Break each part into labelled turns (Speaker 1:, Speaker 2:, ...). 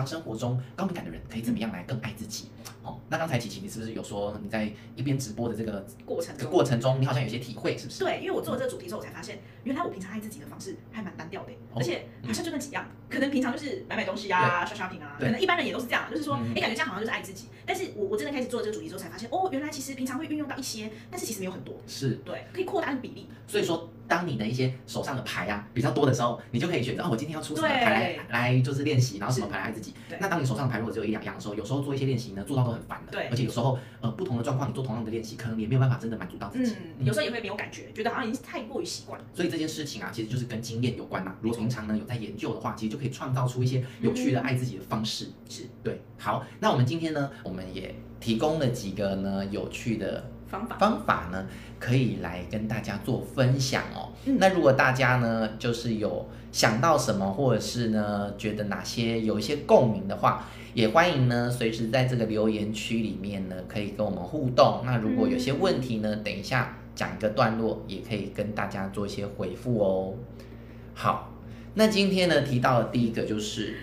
Speaker 1: 常生活中高敏感的人可以怎么样来更爱自己？哦，那刚才琪琪，你是不是有说你在一边直播的这个
Speaker 2: 过程
Speaker 1: 这个过程中，你好像有些体会，是不是？
Speaker 2: 对，因为我做了这个主题之后，我才发现，原来我平常爱自己的方式还蛮单调的，
Speaker 1: 哦、
Speaker 2: 而且好像就那几样，可能平常就是买买东西啊、刷刷屏啊，可能一般人也都是这样，就是说，哎、嗯，感觉这样好像就是爱自己。但是我我真的开始做了这个主题之后，才发现，哦，原来其实平常会运用到一些，但是其实没有很多，
Speaker 1: 是
Speaker 2: 对，可以扩大比例。
Speaker 1: 所以说，当你的一些手上的牌啊比较多的时候，你就可以选择，哦，我今天要出什么牌来来就是练习，然后什么牌来爱自己。那当你手上的牌如果只有一两样的时候，有时候做一些练习呢，做到都很烦的。
Speaker 2: 对，
Speaker 1: 而且有时候呃不同的状况，你做同样的练习，可能也没有办法真的满足到自己。
Speaker 2: 嗯，有时候也会没有感觉，觉得好像已经太过于习惯。
Speaker 1: 所以这件事情啊，其实就是跟经验有关呐。如果平常呢有在研究的话，其实就可以创造出一些有趣的爱自己的方式。是对。好，那我们今天呢，我们也提供了几个呢有趣的
Speaker 2: 方法
Speaker 1: 方法呢，可以来跟大家做分享哦。嗯、那如果大家呢，就是有想到什么，或者是呢，觉得哪些有一些共鸣的话，也欢迎呢，随时在这个留言区里面呢，可以跟我们互动。那如果有些问题呢，嗯、等一下讲一个段落，也可以跟大家做一些回复哦。好，那今天呢，提到的第一个就是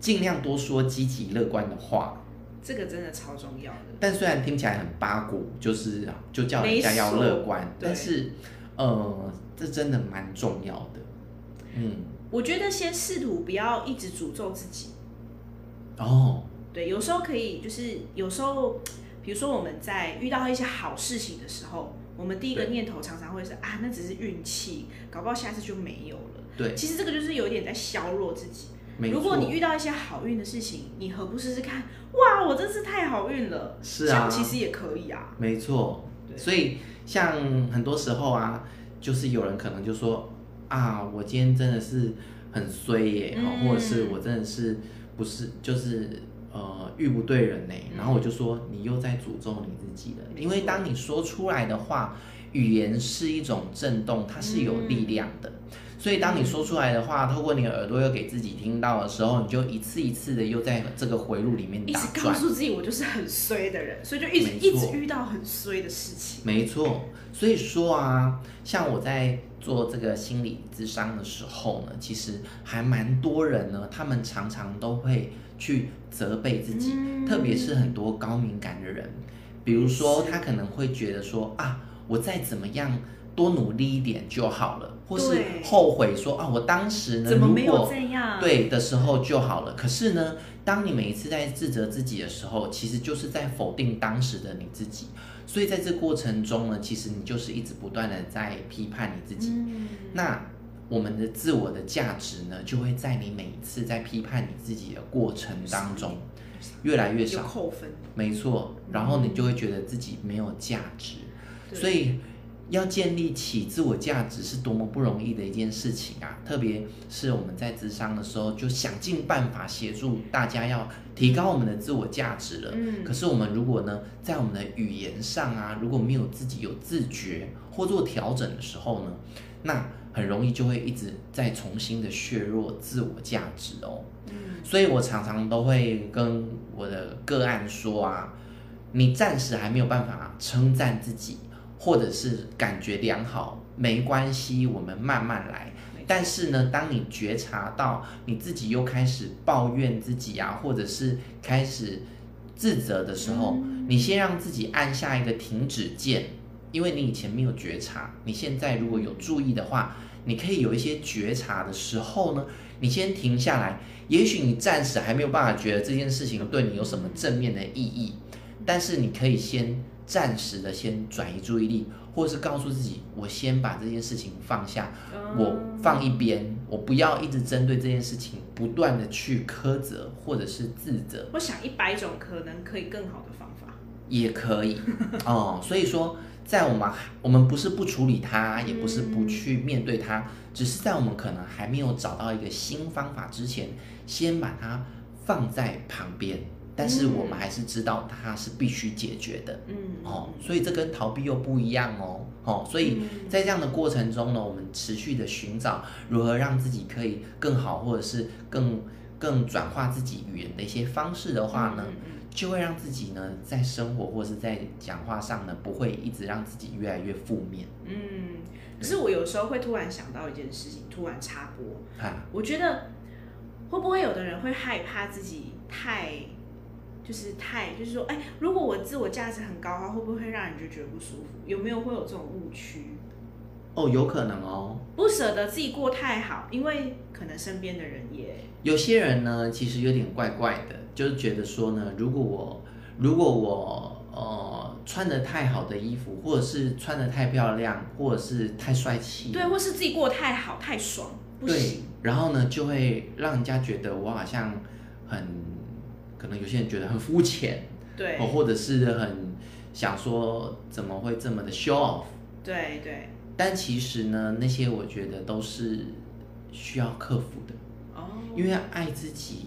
Speaker 1: 尽量多说积极乐观的话。
Speaker 2: 这个真的超重要的，
Speaker 1: 但虽然听起来很八股，就是就叫人家要乐观，但是，呃，这真的蛮重要的。嗯，
Speaker 2: 我觉得先试图不要一直诅咒自己。
Speaker 1: 哦，
Speaker 2: 对，有时候可以，就是有时候，比如说我们在遇到一些好事情的时候，我们第一个念头常常会是啊，那只是运气，搞不好下次就没有了。
Speaker 1: 对，
Speaker 2: 其实这个就是有一点在削弱自己。如果你遇到一些好运的事情，你何不试试看？哇，我真是太好运了！
Speaker 1: 是啊，
Speaker 2: 其实也可以啊。
Speaker 1: 没错，所以像很多时候啊，就是有人可能就说啊，我今天真的是很衰耶，嗯、或者是我真的是不是就是呃遇不对人呢？然后我就说你又在诅咒你自己了，因为当你说出来的话，语言是一种震动，它是有力量的。嗯所以，当你说出来的话，透过你的耳朵又给自己听到的时候，你就一次一次的又在这个回路里面打转。
Speaker 2: 一直告诉自己，我就是很衰的人，所以就一直一直遇到很衰的事情。
Speaker 1: 没错，所以说啊，像我在做这个心理咨商的时候呢，其实还蛮多人呢，他们常常都会去责备自己，嗯、特别是很多高敏感的人，比如说他可能会觉得说啊，我再怎么样。多努力一点就好了，或是后悔说啊，我当时呢，
Speaker 2: 怎么没有这样？
Speaker 1: 对的时候就好了。可是呢，当你每一次在自责自己的时候，其实就是在否定当时的你自己。所以在这过程中呢，其实你就是一直不断的在批判你自己。嗯、那我们的自我的价值呢，就会在你每一次在批判你自己的过程当中越来越少，
Speaker 2: 扣分。
Speaker 1: 没错，然后你就会觉得自己没有价值，嗯、所以。要建立起自我价值是多么不容易的一件事情啊！特别是我们在咨商的时候，就想尽办法协助大家要提高我们的自我价值了。嗯，可是我们如果呢，在我们的语言上啊，如果没有自己有自觉或做调整的时候呢，那很容易就会一直在重新的削弱自我价值哦。嗯，所以我常常都会跟我的个案说啊，你暂时还没有办法称赞自己。或者是感觉良好，没关系，我们慢慢来。但是呢，当你觉察到你自己又开始抱怨自己啊，或者是开始自责的时候，嗯、你先让自己按下一个停止键，因为你以前没有觉察，你现在如果有注意的话，你可以有一些觉察的时候呢，你先停下来。也许你暂时还没有办法觉得这件事情对你有什么正面的意义，但是你可以先。暂时的先转移注意力，或者是告诉自己，我先把这件事情放下，嗯、我放一边，我不要一直针对这件事情不断的去苛责或者是自责。
Speaker 2: 我想一百种可能可以更好的方法，
Speaker 1: 也可以 哦。所以说，在我们我们不是不处理它，也不是不去面对它，嗯、只是在我们可能还没有找到一个新方法之前，先把它放在旁边。但是我们还是知道它是必须解决的，嗯，哦，所以这跟逃避又不一样哦，哦，所以在这样的过程中呢，我们持续的寻找如何让自己可以更好，或者是更更转化自己语言的一些方式的话呢，就会让自己呢在生活或是在讲话上呢，不会一直让自己越来越负面。
Speaker 2: 嗯，可是我有时候会突然想到一件事情，突然插播，啊，我觉得。会不会有的人会害怕自己太，就是太，就是说，哎，如果我自我价值很高的话，会不会让人就觉得不舒服？有没有会有这种误区？
Speaker 1: 哦，有可能哦。
Speaker 2: 不舍得自己过太好，因为可能身边的人也
Speaker 1: 有些人呢，其实有点怪怪的，就是觉得说呢，如果我如果我呃穿得太好的衣服，或者是穿得太漂亮，或者是太帅气，
Speaker 2: 对，或是自己过得太好太爽，不行。
Speaker 1: 对，然后呢，就会让人家觉得我好像很，可能有些人觉得很肤浅，
Speaker 2: 对，
Speaker 1: 或者是很想说怎么会这么的 show off，
Speaker 2: 对对。
Speaker 1: 但其实呢，那些我觉得都是需要克服的哦，因为爱自己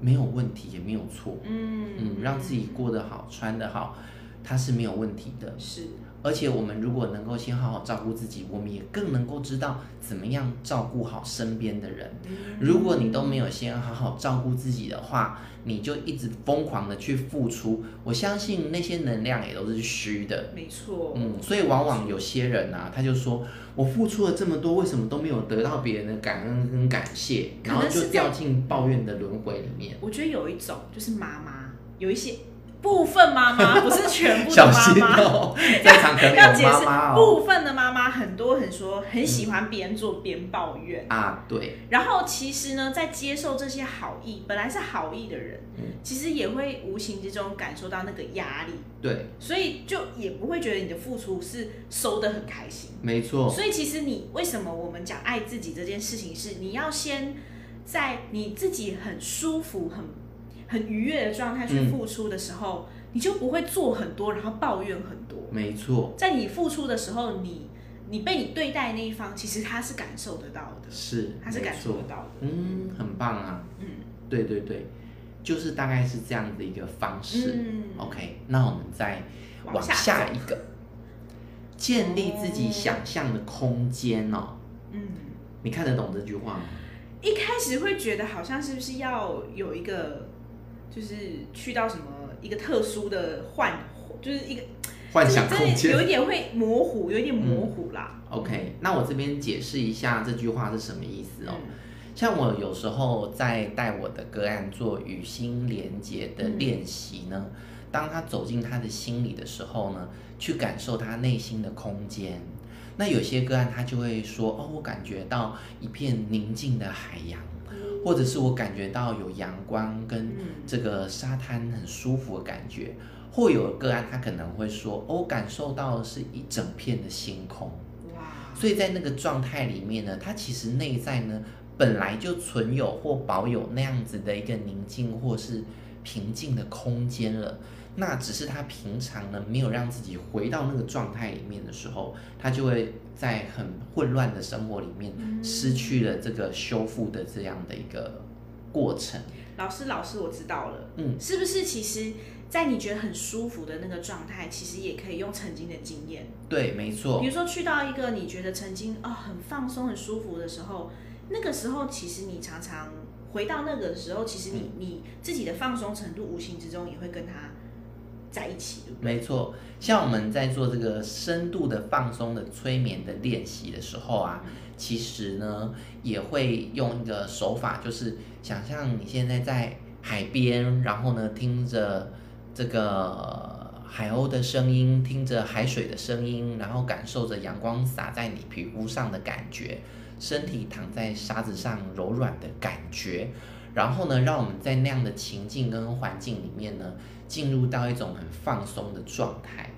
Speaker 1: 没有问题，也没有错，嗯。嗯，让自己过得好，穿得好，它是没有问题的，
Speaker 2: 是。
Speaker 1: 而且我们如果能够先好好照顾自己，我们也更能够知道怎么样照顾好身边的人。如果你都没有先好好照顾自己的话，你就一直疯狂的去付出，我相信那些能量也都是虚的。
Speaker 2: 没错，
Speaker 1: 嗯，所以往往有些人啊，他就说我付出了这么多，为什么都没有得到别人的感恩跟感谢，然后就掉进抱怨的轮回里面。
Speaker 2: 我觉得有一种就是妈妈有一些。部分妈妈 不是全部的妈妈，
Speaker 1: 小心哦，在场可能有妈妈哦。
Speaker 2: 要解释，部分的妈妈很多很说很喜欢边做边抱怨
Speaker 1: 啊，对。
Speaker 2: 然后其实呢，在接受这些好意，本来是好意的人，嗯，其实也会无形之中感受到那个压力，
Speaker 1: 对。所
Speaker 2: 以就也不会觉得你的付出是收的很开心，
Speaker 1: 没错。
Speaker 2: 所以其实你为什么我们讲爱自己这件事情，是你要先在你自己很舒服很。很愉悦的状态去付出的时候，嗯，你就不会做很多，然后抱怨很多。
Speaker 1: 没错，
Speaker 2: 在你付出的时候，你你被你对待那一方，其实他是感受得到的，
Speaker 1: 是，
Speaker 2: 他是感受得到的。
Speaker 1: 嗯，很棒啊。嗯，对对对，就是大概是这样的一个方式。嗯，OK，那我们再往下一个，建立自己想象的空间哦。嗯，你看得懂这句话吗？
Speaker 2: 一开始会觉得好像是不是要有一个。就是去到什么一个特殊的幻，就是一个
Speaker 1: 幻想空间，
Speaker 2: 有一点会模糊，有一点模糊啦。
Speaker 1: 嗯、OK，那我这边解释一下这句话是什么意思哦。嗯、像我有时候在带我的个案做与心连接的练习呢，嗯、当他走进他的心里的时候呢，去感受他内心的空间。那有些个案他就会说：“哦，我感觉到一片宁静的海洋。”或者是我感觉到有阳光跟这个沙滩很舒服的感觉，或有个案他可能会说，我感受到的是一整片的星空。哇！所以在那个状态里面呢，他其实内在呢本来就存有或保有那样子的一个宁静或是平静的空间了。那只是他平常呢没有让自己回到那个状态里面的时候，他就会在很混乱的生活里面失去了这个修复的这样的一个过程。
Speaker 2: 老师，老师，我知道了。嗯，是不是其实，在你觉得很舒服的那个状态，其实也可以用曾经的经验？
Speaker 1: 对，没错。
Speaker 2: 比如说去到一个你觉得曾经啊、哦、很放松、很舒服的时候，那个时候其实你常常回到那个时候，其实你、嗯、你自己的放松程度，无形之中也会跟他。在一起，对不对？
Speaker 1: 没错，像我们在做这个深度的放松的催眠的练习的时候啊，其实呢也会用一个手法，就是想象你现在在海边，然后呢听着这个海鸥的声音，听着海水的声音，然后感受着阳光洒在你皮肤上的感觉，身体躺在沙子上柔软的感觉，然后呢，让我们在那样的情境跟环境里面呢。进入到一种很放松的状态。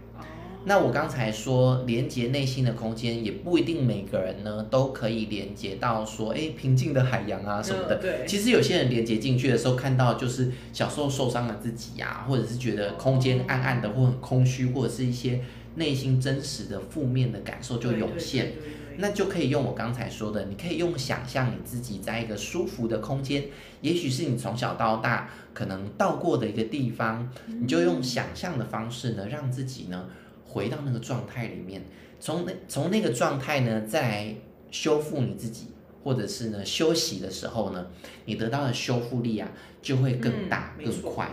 Speaker 1: 那我刚才说连接内心的空间，也不一定每个人呢都可以连接到说，哎，平静的海洋啊什么的。对。其实有些人连接进去的时候，看到就是小时候受伤的自己呀，或者是觉得空间暗暗的或很空虚，或者是一些内心真实的负面的感受就涌现。那就可以用我刚才说的，你可以用想象你自己在一个舒服的空间，也许是你从小到大可能到过的一个地方，你就用想象的方式呢，让自己呢回到那个状态里面，从那从那个状态呢再来修复你自己，或者是呢休息的时候呢，你得到的修复力啊就会更大、嗯、更快。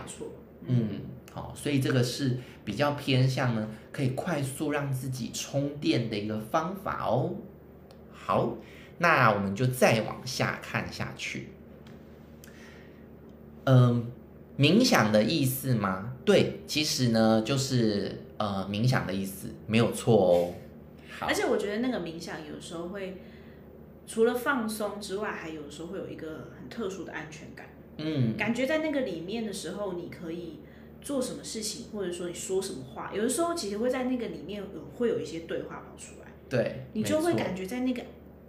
Speaker 1: 嗯。好，所以这个是比较偏向呢，可以快速让自己充电的一个方法哦。好，那我们就再往下看下去。嗯、呃，冥想的意思吗？对，其实呢，就是呃，冥想的意思，没有错哦。
Speaker 2: 而且我觉得那个冥想有时候会除了放松之外，还有时候会有一个很特殊的安全感。
Speaker 1: 嗯，
Speaker 2: 感觉在那个里面的时候，你可以做什么事情，或者说你说什么话，有的时候其实会在那个里面有会有一些对话跑出来。
Speaker 1: 对，
Speaker 2: 你就会感觉在那个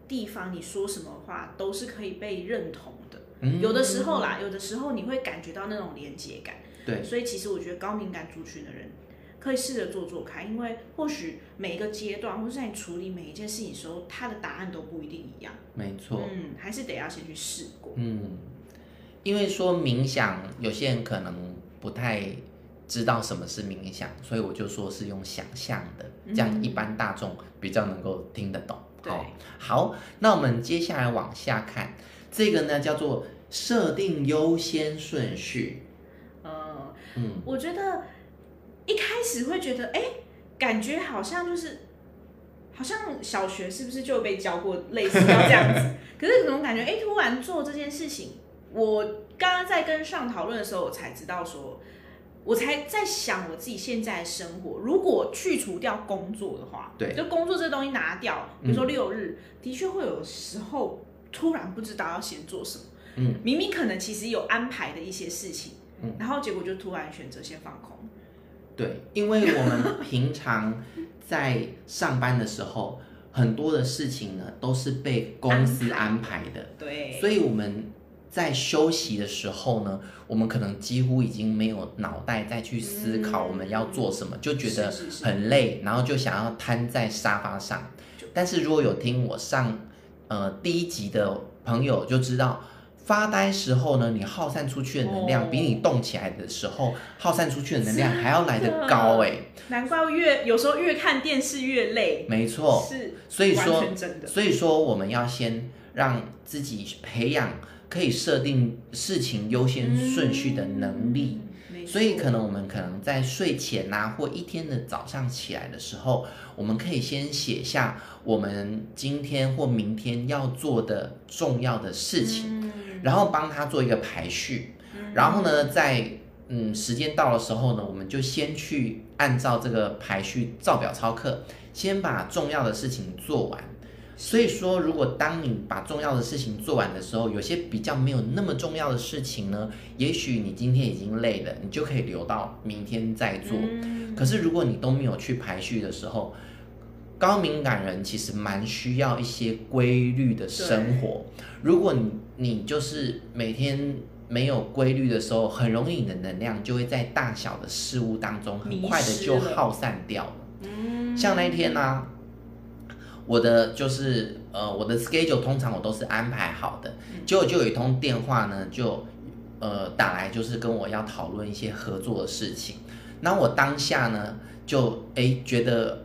Speaker 2: 地方你说什么话都是可以被认同的。
Speaker 1: 嗯，
Speaker 2: 有的时候啦，有的时候你会感觉到那种连接感。
Speaker 1: 对，
Speaker 2: 所以其实我觉得高敏感族群的人可以试着做做看，因为或许每一个阶段，或是在你处理每一件事情的时候，他的答案都不一定一样。
Speaker 1: 没错，
Speaker 2: 嗯，还是得要先去试过。
Speaker 1: 嗯，因为说冥想，有些人可能不太知道什么是冥想，所以我就说是用想象的，这样一般大众比较能够听得懂。
Speaker 2: 对，
Speaker 1: 好，那我们接下来往下看，这个呢叫做设定优先顺序。
Speaker 2: 嗯嗯，我觉得一开始会觉得，哎，感觉好像就是，好像小学是不是就被教过类似要这样子？可是怎么感觉，哎，突然做这件事情，我刚刚在跟上讨论的时候，我才知道说，我才在想我自己现在的生活，如果去除掉工作的话，
Speaker 1: 对，
Speaker 2: 就工作这东西拿掉，比如说六日，嗯，的确会有时候突然不知道要先做什么，
Speaker 1: 嗯，
Speaker 2: 明明可能其实有安排的一些事情。
Speaker 1: 嗯，
Speaker 2: 然后结果就突然选择先放空。
Speaker 1: 对，因为我们平常在上班的时候，很多的事情呢都是被公司安排的。
Speaker 2: 对，
Speaker 1: 所以我们在休息的时候呢，我们可能几乎已经没有脑袋再去思考我们要做什么，嗯，就觉得很累，然后就想要瘫在沙发上。但是如果有听我上呃第一集的朋友就知道。发呆时候呢，你耗散出去的能量比你动起来的时候耗散出去的能量还要来得高哎、欸，
Speaker 2: 难怪越有时候越看电视越累。
Speaker 1: 没错，
Speaker 2: 是，
Speaker 1: 所以
Speaker 2: 说，
Speaker 1: 所以说我们要先让自己培养可以设定事情优先顺序的能力。嗯、所以可能我们可能在睡前啊，或一天的早上起来的时候，我们可以先写下我们今天或明天要做的重要的事情。嗯然后帮他做一个排序，然后呢，在嗯时间到的时候呢，我们就先去按照这个排序照表操课，先把重要的事情做完。所以说，如果当你把重要的事情做完的时候，有些比较没有那么重要的事情呢，也许你今天已经累了，你就可以留到明天再做。可是如果你都没有去排序的时候，高敏感人其实蛮需要一些规律的生活。如果你你就是每天没有规律的时候，很容易你的能量就会在大小的事物当中很快的就耗散掉了。了像那一天呢、啊，我的就是呃我的 schedule 通常我都是安排好的，结果就有一通电话呢，就呃打来，就是跟我要讨论一些合作的事情。那我当下呢就哎觉得。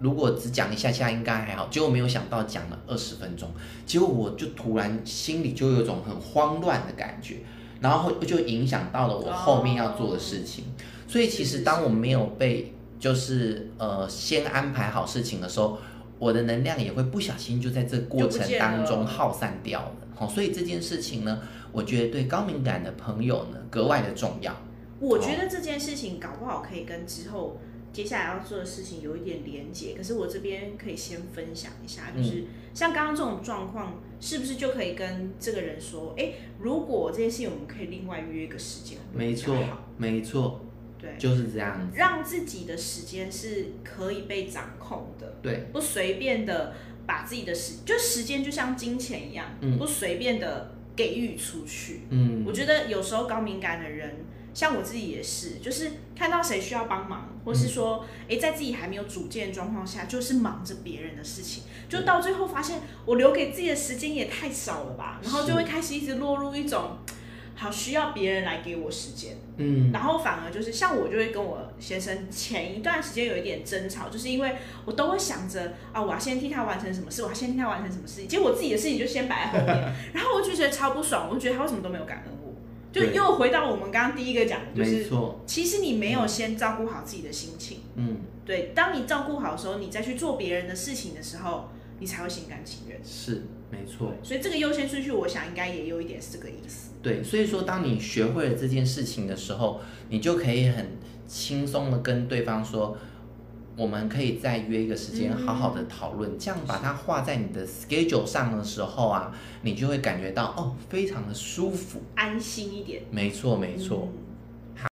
Speaker 1: 如果只讲一下下应该还好，结果没有想到讲了二十分钟，结果我就突然心里就有一种很慌乱的感觉，然后就影响到了我后面要做的事情。所以其实当我没有被就是呃先安排好事情的时候，我的能量也会不小心就在这过程当中耗散掉了。好，所以这件事情呢，我觉得对高敏感的朋友呢格外的重要。
Speaker 2: 我觉得这件事情搞不好可以跟之后。接下来要做的事情有一点连结，可是我这边可以先分享一下，就是像刚刚这种状况，是不是就可以跟这个人说，哎，如果这件事情我们可以另外约一个时间，
Speaker 1: 没错，没错，对，就是这样子，
Speaker 2: 让自己的时间是可以被掌控的，
Speaker 1: 对，
Speaker 2: 不随便的把自己的时，就时间就像金钱一样，嗯，不随便的给予出去，
Speaker 1: 嗯，
Speaker 2: 我觉得有时候高敏感的人。像我自己也是，就是看到谁需要帮忙，或是说，哎、嗯，在自己还没有主见的状况下，就是忙着别人的事情，就到最后发现我留给自己的时间也太少了吧，然后就会开始一直落入一种，好需要别人来给我时间，
Speaker 1: 嗯，
Speaker 2: 然后反而就是像我就会跟我先生前一段时间有一点争吵，就是因为我都会想着啊，我要先替他完成什么事，我要先替他完成什么事情，结果我自己的事情就先摆在后面，然后我就觉得超不爽，我就觉得他为什么都没有感恩我。就又回到我们刚刚第一个讲的，就是其实你没有先照顾好自己的心情。
Speaker 1: 嗯，
Speaker 2: 对，当你照顾好的时候，你再去做别人的事情的时候，你才会心甘情愿。
Speaker 1: 是，没错。
Speaker 2: 所以这个优先顺序，我想应该也有一点是这个意思。
Speaker 1: 对，所以说当你学会了这件事情的时候，你就可以很轻松的跟对方说。我们可以再约一个时间，好好的讨论，嗯、这样把它画在你的 schedule 上的时候啊，你就会感觉到哦，非常的舒服，
Speaker 2: 安心一点。
Speaker 1: 没错，没错。
Speaker 2: 嗯